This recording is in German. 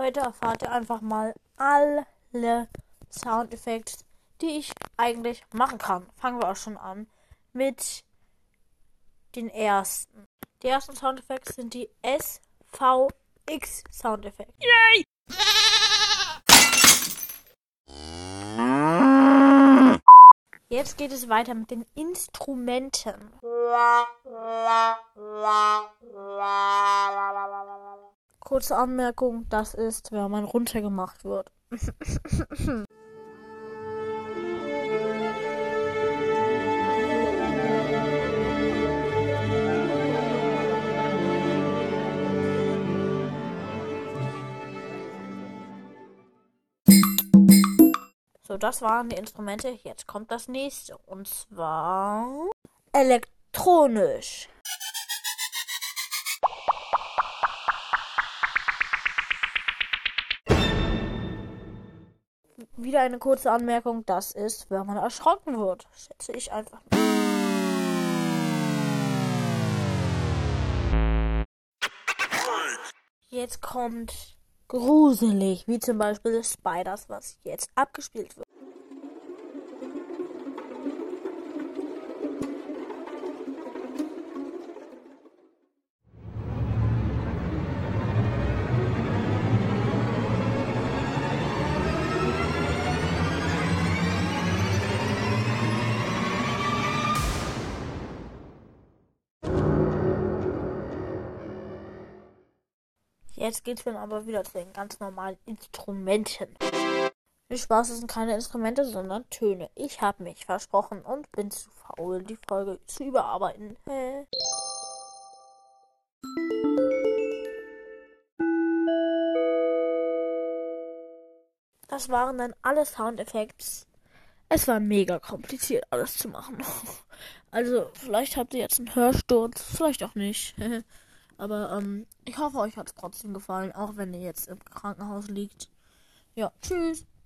Heute erfahrt ihr einfach mal alle Soundeffekte, die ich eigentlich machen kann. Fangen wir auch schon an mit den ersten. Die ersten Soundeffekte sind die SVX Soundeffekte. Yay! Jetzt geht es weiter mit den Instrumenten. Kurze Anmerkung, das ist, wenn man runtergemacht wird. So, das waren die Instrumente. Jetzt kommt das nächste. Und zwar elektronisch. Wieder eine kurze Anmerkung. Das ist, wenn man erschrocken wird. Schätze ich einfach. Jetzt kommt gruselig, wie zum Beispiel Spiders, was jetzt abgespielt wird. Jetzt geht's dann aber wieder zu den ganz normalen Instrumenten. Viel Spaß, es sind keine Instrumente, sondern Töne. Ich habe mich versprochen und bin zu faul, die Folge zu überarbeiten. Das waren dann alle Soundeffekte. Es war mega kompliziert, alles zu machen. Also, vielleicht habt ihr jetzt einen Hörsturz, vielleicht auch nicht. Aber ähm, ich hoffe, euch hat es trotzdem gefallen, auch wenn ihr jetzt im Krankenhaus liegt. Ja, tschüss.